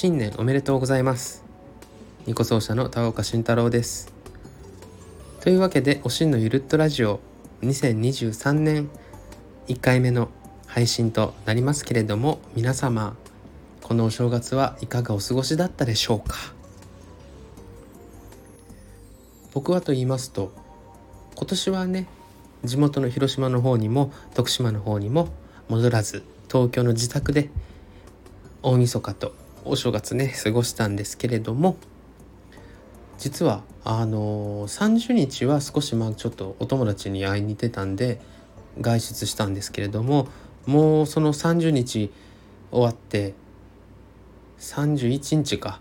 新年おめでとうございます。ニコ奏者の田岡慎太郎です。というわけでおしんのゆるっとラジオ2023年1回目の配信となりますけれども皆様このお正月はいかがお過ごしだったでしょうか？僕はと言いますと今年はね地元の広島の方にも徳島の方にも戻らず東京の自宅で大晦日とお正月ね過ごしたんですけれども実はあの30日は少しまあちょっとお友達に会いに行ってたんで外出したんですけれどももうその30日終わって31日か。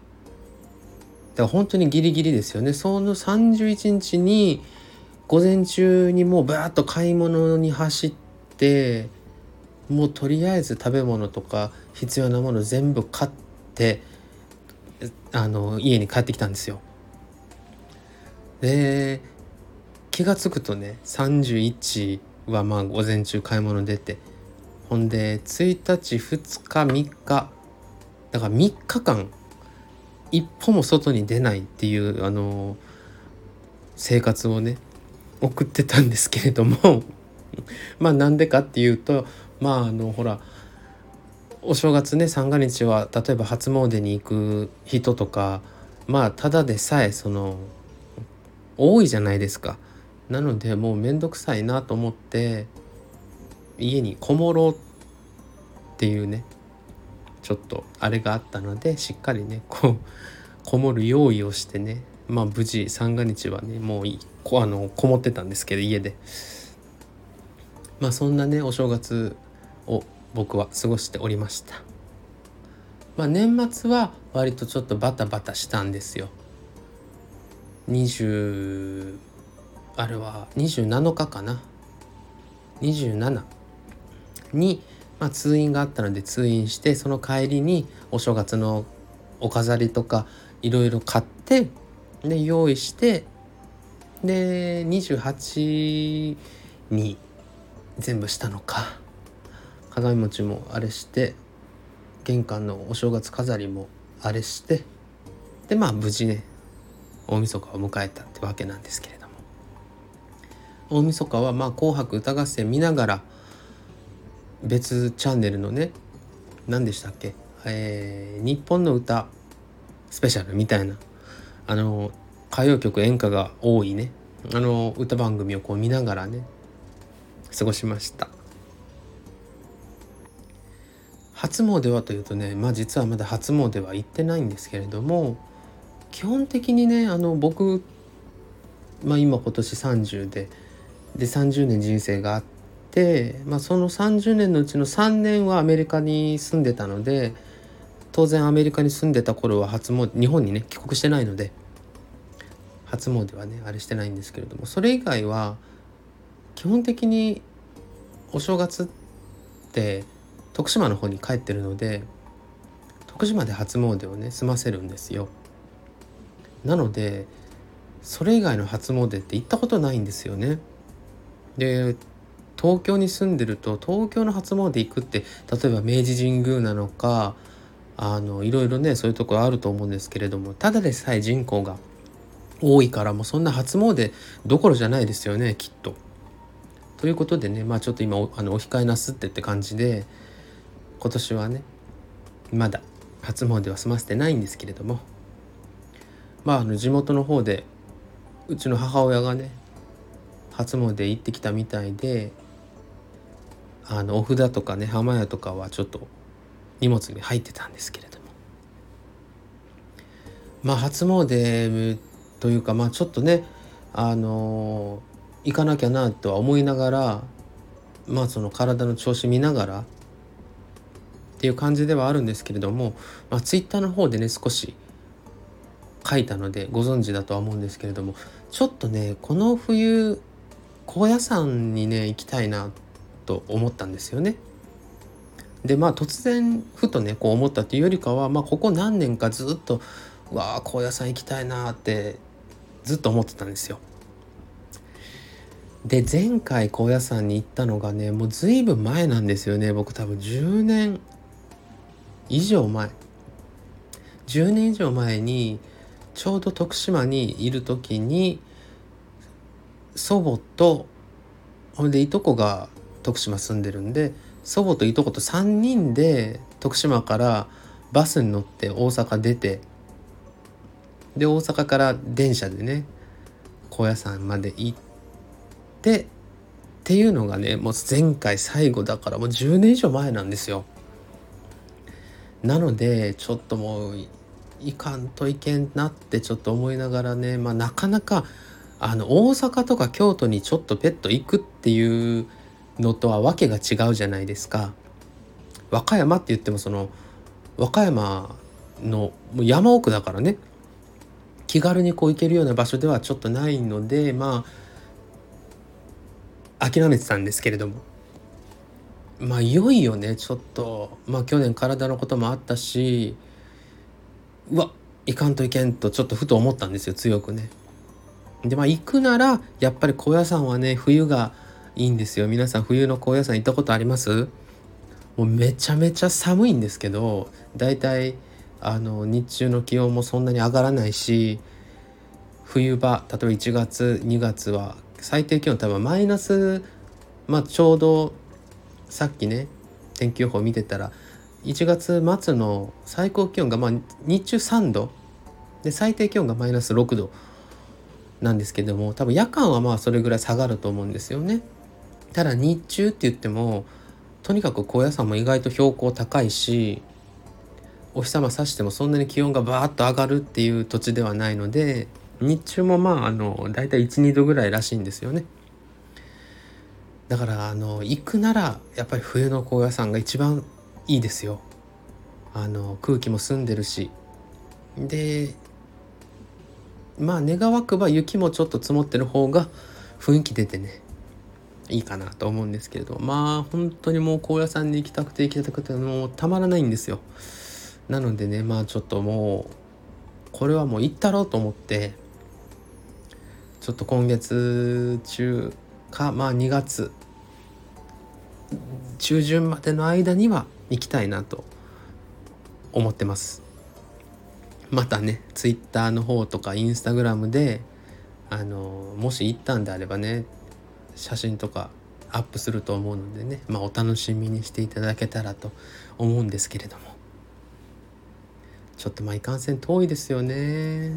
だから本当にギリギリですよね。その31日に午前中にもうバーッと買い物に走ってもうとりあえず食べ物とか必要なもの全部買ってあの家に帰ってきたんですよ。で気が付くとね31はまあ午前中買い物出てほんで1日2日3日だから3日間一歩も外に出ないっていうあの生活をね送ってたんですけれども まあなんでかっていうとまああのほらお正月ね三が日は例えば初詣に行く人とかまあただでさえその多いじゃないですか。なのでもう面倒くさいなと思って家にこもろうっていうねちょっとあれがあったのでしっかりねこうこもる用意をしてねまあ無事三が日はねもうこあのこもってたんですけど家でまあそんなねお正月を僕は過ごしておりました。まあ年末は割とちょっとバタバタしたんですよ。20あれは27日かな。27に、まあ、通院があったので通院してその帰りにお正月のお飾りとかいろいろ買ってで用意してで28に全部したのか。鏡餅もあれして玄関のお正月飾りもあれしてでまあ無事ね大晦日を迎えたってわけなんですけれども。大晦日はまあ「紅白歌合戦」見ながら別チャンネルのね何でしたっけ、えー、日本の歌スペシャルみたいなあの歌謡曲演歌が多いねあの歌番組をこう見ながらね過ごしました。初詣はというとねまあ実はまだ初詣は行ってないんですけれども基本的にねあの僕、まあ、今今年30でで30年人生があって、まあ、その30年のうちの3年はアメリカに住んでたので当然アメリカに住んでた頃は初詣日本にね帰国してないので初詣はねあれしてないんですけれどもそれ以外は基本的にお正月って徳島の方に帰ってるので徳島で初詣をね済ませるんですよ。なのでそれ以外の初詣って行ったことないんですよね。で東京に住んでると東京の初詣行くって例えば明治神宮なのかあのいろいろねそういうところあると思うんですけれどもただでさえ人口が多いからもうそんな初詣どころじゃないですよねきっと。ということでねまあちょっと今あのお控えなすってって感じで今年はねまだ初詣は済ませてないんですけれどもまああの地元の方でうちの母親がね初詣行ってきたみたいであのお札とかね浜屋とかはちょっと荷物に入ってたんですけれども。まあ初詣というかまあちょっとねあの行かなきゃなとは思いながらまあその体の調子見ながらっていう感じではあるんですけれども、まあ、ツイッターの方でね少し書いたのでご存知だとは思うんですけれどもちょっとねこの冬高野山にね行きたいなと思ったんですよね。でまあ突然ふとねこう思ったっていうよりかは、まあ、ここ何年かずっとわあ高野山行きたいなってずっと思ってたんですよ。で前回高野山に行ったのがねもう随分前なんですよね僕多分10年以上前10年以上前にちょうど徳島にいる時に祖母とほんでいとこが徳島住んでるんで祖母といとこと3人で徳島からバスに乗って大阪出てで大阪から電車でね高野山まで行ってっていうのがねもう前回最後だからもう10年以上前なんですよ。なのでちょっともういかんといけんなってちょっと思いながらね、まあ、なかなかあの大阪とか京都にちょっとペット行くっていうのとは訳が違うじゃないですか。和歌山って言ってもその和歌山の山奥だからね気軽にこう行けるような場所ではちょっとないのでまあ諦めてたんですけれどもまあいよいよねちょっと。まあ去年体のこともあったしうわいかんといけんとちょっとふと思ったんですよ強くね。でまあ行くならやっぱり高野山はね冬がいいんですよ。皆さん冬の高野山行ったことあります？もうめちゃめちゃ寒いんですけどだいたいあの日中の気温もそんなに上がらないし冬場例えば1月2月は最低気温多分マイナスまあちょうどさっきね天気予報見てたら1月末の最高気温がまあ日中3度で最低気温がマイナス6度なんですけども多分夜間はまあそれぐらい下がると思うんですよね。ただ日中って言ってもとにかく高野山も意外と標高高いしお日様さしてもそんなに気温がバーッと上がるっていう土地ではないので日中もまああの大体12度ぐらいらしいんですよね。だからあの行くならやっぱり冬の高野山が一番いいですよ。あの空気も澄んでるし。でまあ願わくば雪もちょっと積もってる方が雰囲気出てねいいかなと思うんですけれど。まあ本当にもう高野山に行きたくて行きたくてもうたまらないんですよ。なのでねまあちょっともうこれはもう行ったろうと思ってちょっと今月中かまあ2月。中旬までの間には行きたいなと思ってます。またねツイッターの方とかインスタグラムであのもし行ったんであればね写真とかアップすると思うのでね、まあ、お楽しみにしていただけたらと思うんですけれども。ちょっとまあいかんせん遠いですよね。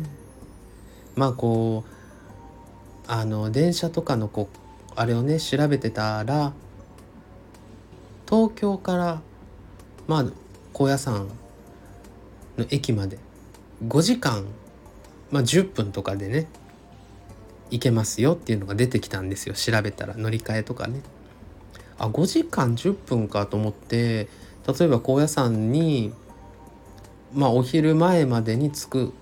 まあこうあの電車とかのこうあれをね調べてたら東京からまあ高野山の駅まで5時間、まあ、10分とかでね行けますよっていうのが出てきたんですよ調べたら乗り換えとかね。あ5時間10分かと思って例えば高野山にまあお昼前までに着く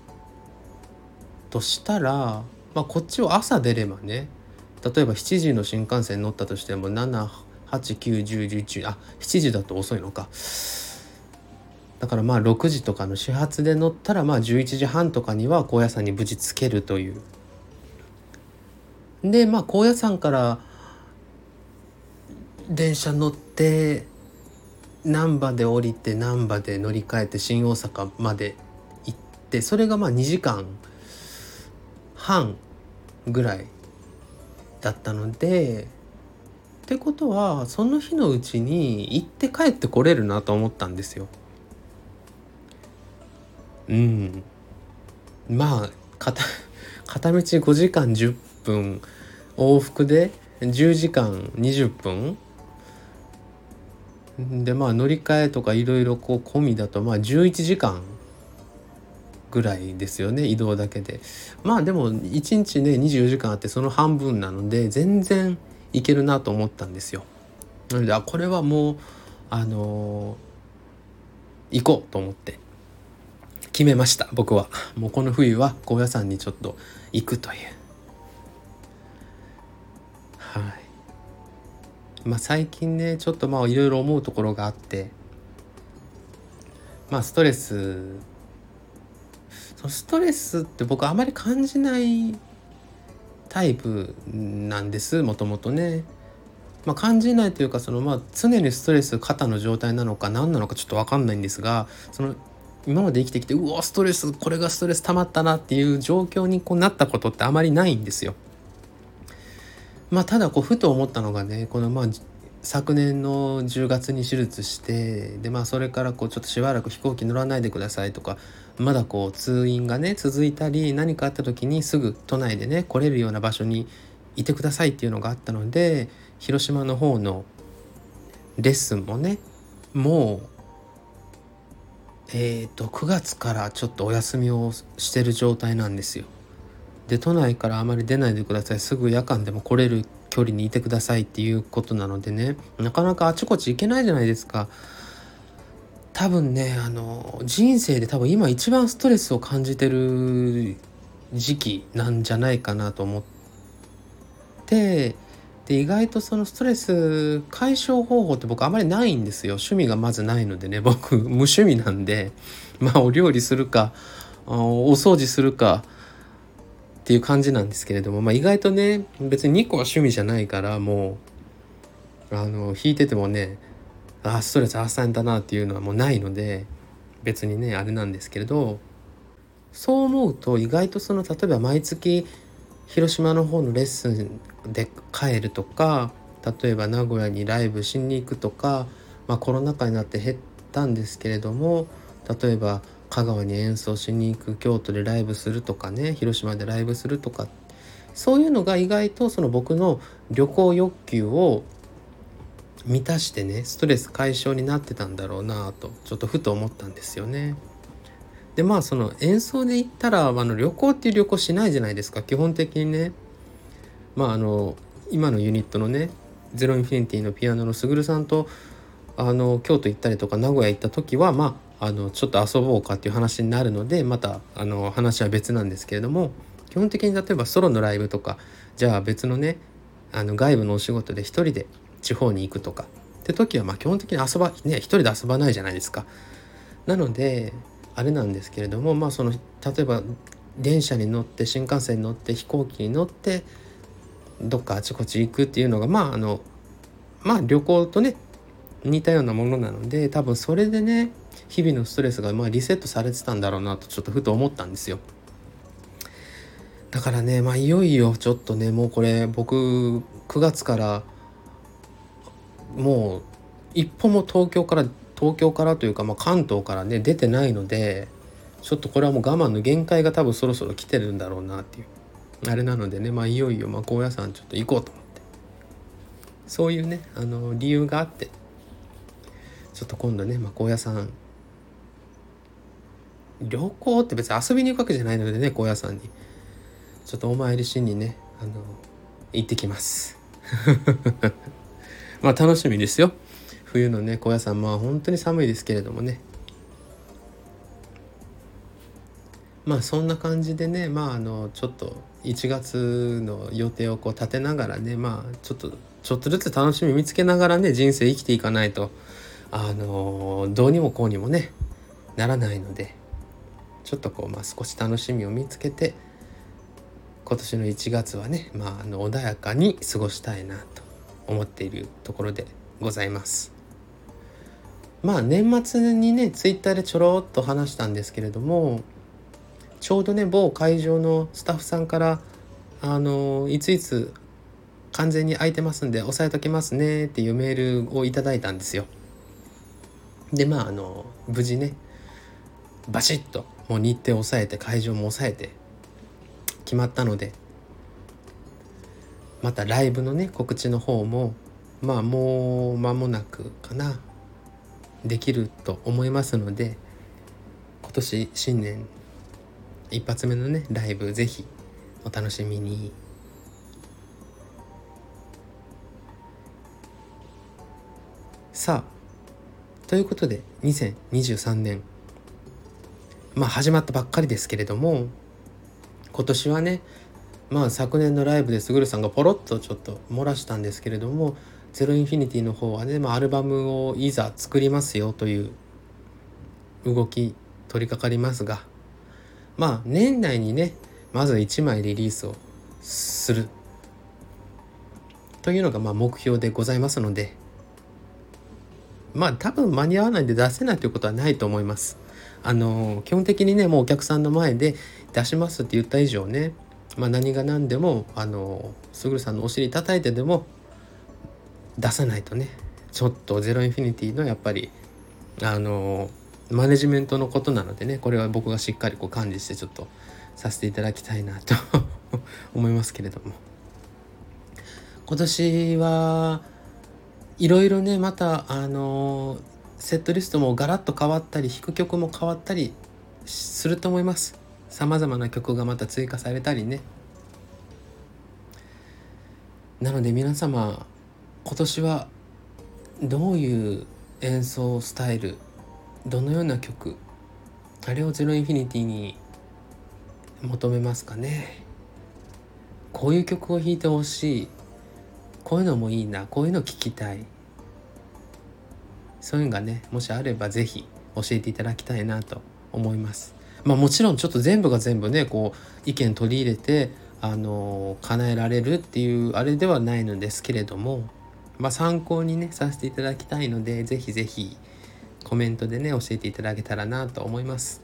としたら、まあ、こっちを朝出ればね例えば7時の新幹線乗ったとしても7891011あ7時だと遅いのか。だからまあ6時とかの始発で乗ったらまあ11時半とかには高野山に無事着けるという。でまあ高野山から電車乗って難波で降りて難波で乗り換えて新大阪まで行ってそれがまあ2時間半ぐらいだったのでってことはその日のうちに行って帰ってこれるなと思ったんですよ。うんまあ片片道5時間10分往復で10時間20分でまあ乗り換えとかいろいろこう込みだとまあ11時間ぐらいですよね移動だけで。まあでも1日ね24時間あってその半分なので全然いけるなと思ったんですよ。なのであこれはもうあのー、行こうと思って。決めました僕は。もうこの冬は高野山にちょっと行くという。はい。まあ最近ねちょっとまあいろいろ思うところがあって。まあストレスストレスって僕あまり感じないタイプなんですもともとね。まあ、感じないというかそのまあ常にストレス肩の状態なのか何なのかちょっと分かんないんですがその今まで生きてきてうわストレスこれがストレス溜まったなっていう状況にこうなったことってあまりないんですよ。まあただこうふと思ったのがねこのまあ昨年の10月に手術してでまあそれからこうちょっとしばらく飛行機乗らないでくださいとかまだこう通院がね続いたり何かあった時にすぐ都内でね来れるような場所にいてくださいっていうのがあったので広島の方のレッスンもねもうえっ、ー、と9月からちょっとお休みをしてる状態なんですよ。で都内からあまり出ないでくださいすぐ夜間でも来れる距離にいてくださいっていうことなのでね。なかなかあちこち行けないじゃないですか。多分ねあの人生で多分今一番ストレスを感じてる時期なんじゃないかなと思って。で意外とそのストレス解消方法って僕あまりないんですよ。趣味がまずないのでね。僕無趣味なんで。まあお料理するかお掃除するか。っていう感じなんですけれども、まあ、意外とね別に2個は趣味じゃないからもうあの弾いててもねあストレス発散だなっていうのはもうないので別にねあれなんですけれどそう思うと意外とその例えば毎月広島の方のレッスンで帰るとか例えば名古屋にライブしに行くとか、まあ、コロナ禍になって減ったんですけれども例えば香川に演奏しに行く京都でライブするとかね広島でライブするとかそういうのが意外とその僕の旅行欲求を満たしてねストレス解消になってたんだろうなとちょっとふと思ったんですよね。でまあその演奏で言ったらあの旅行っていう旅行しないじゃないですか基本的にね。まああの今のユニットのねゼロインフィニティのピアノのすぐるさんとあの京都行ったりとか名古屋行った時はまああのちょっと遊ぼうかっていう話になるのでまたあの話は別なんですけれども基本的に例えばソロのライブとかじゃあ別のねあの外部のお仕事で一人で地方に行くとかって時はま基本的に遊ばね一人で遊ばないじゃないですか。なのであれなんですけれどもまあその例えば電車に乗って新幹線に乗って飛行機に乗ってどっかあちこち行くっていうのがまああのまあ旅行とね似たようなものなので多分それでね日々のストレスがまあリセットされてたんだろうなとちょっとふと思ったんですよ。だからねまあいよいよちょっとねもうこれ僕9月からもう一歩も東京から東京からというか、まあ、関東からね出てないのでちょっとこれはもう我慢の限界が多分そろそろ来てるんだろうなっていう。あれなのでねまあいよいよまあ高野山ちょっと行こうと思って。そういうねあの理由があって。ちょっと今度ね、まあ、高野山旅行って別に遊びに行くわけじゃないのでね高野山に。ちょっとお参りしにねあの行ってきます。まあ楽しみですよ。冬のね高野山まあ本当に寒いですけれどもね。まあそんな感じでねまああのちょっと1月の予定をこう立てながらねまあちょっとちょっとずつ楽しみ見つけながらね人生生きていかないとあのどうにもこうにもねならないので。ちょっとこう、まあ、少し楽しみを見つけて今年の1月はね、まあ、あの穏やかに過ごしたいなと思っているところでございます。まあ年末にねツイッターでちょろっと話したんですけれどもちょうどね某会場のスタッフさんからあのいついつ完全に空いてますんで押さえときますねっていうメールをいただいたんですよ。でまああの無事ねバシッともう日程を抑えて会場も抑えて決まったのでまたライブのね告知の方もまあもう間もなくかなできると思いますので今年新年一発目のねライブぜひお楽しみに。さあということで2023年まあ始まったばっかりですけれども今年はねまあ昨年のライブですぐるさんがポロッとちょっと漏らしたんですけれども「ゼロインフィニティの方はね、まあ、アルバムをいざ作りますよという動き取り掛かりますがまあ年内にねまず1枚リリースをするというのがまあ目標でございますのでまあ多分間に合わないで出せないということはないと思います。あの基本的にねもうお客さんの前で出しますって言った以上ね、まあ、何が何でもあのすぐるさんのお尻叩いてでも出さないとね。ちょっとゼロインフィニティのやっぱりあのマネジメントのことなのでねこれは僕がしっかりこう管理してちょっとさせていただきたいなと 思いますけれども。今年はいろいろねまたあのセットリストもガラッと変わったり弾く曲も変わったりすると思います。さまざまな曲がまた追加されたりね。なので皆様今年はどういう演奏スタイルどのような曲あれをゼロインフィニティに求めますかね。こういう曲を弾いてほしい。こういうのもいいな。こういうの聞きたい。そういうのがねもしあれば是非教えていただきたいなと思います。まあもちろんちょっと全部が全部ねこう意見取り入れてあの叶えられるっていうあれではないのですけれどもまあ参考にねさせていただきたいので是非是非コメントでね教えていただけたらなと思います。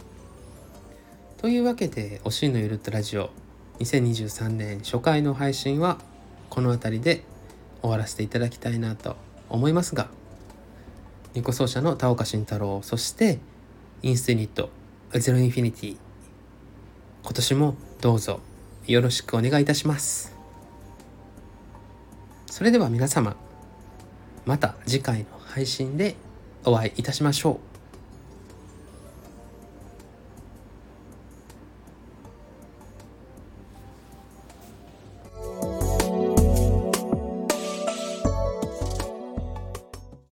というわけで「おしんのゆるっとラジオ」2023年初回の配信はこの辺りで終わらせていただきたいなと思いますがニコ奏者の田岡慎太郎。そしてインステニットゼロインフィニティ。今年もどうぞよろしくお願いいたします。それでは皆様また次回の配信でお会いいたしましょう。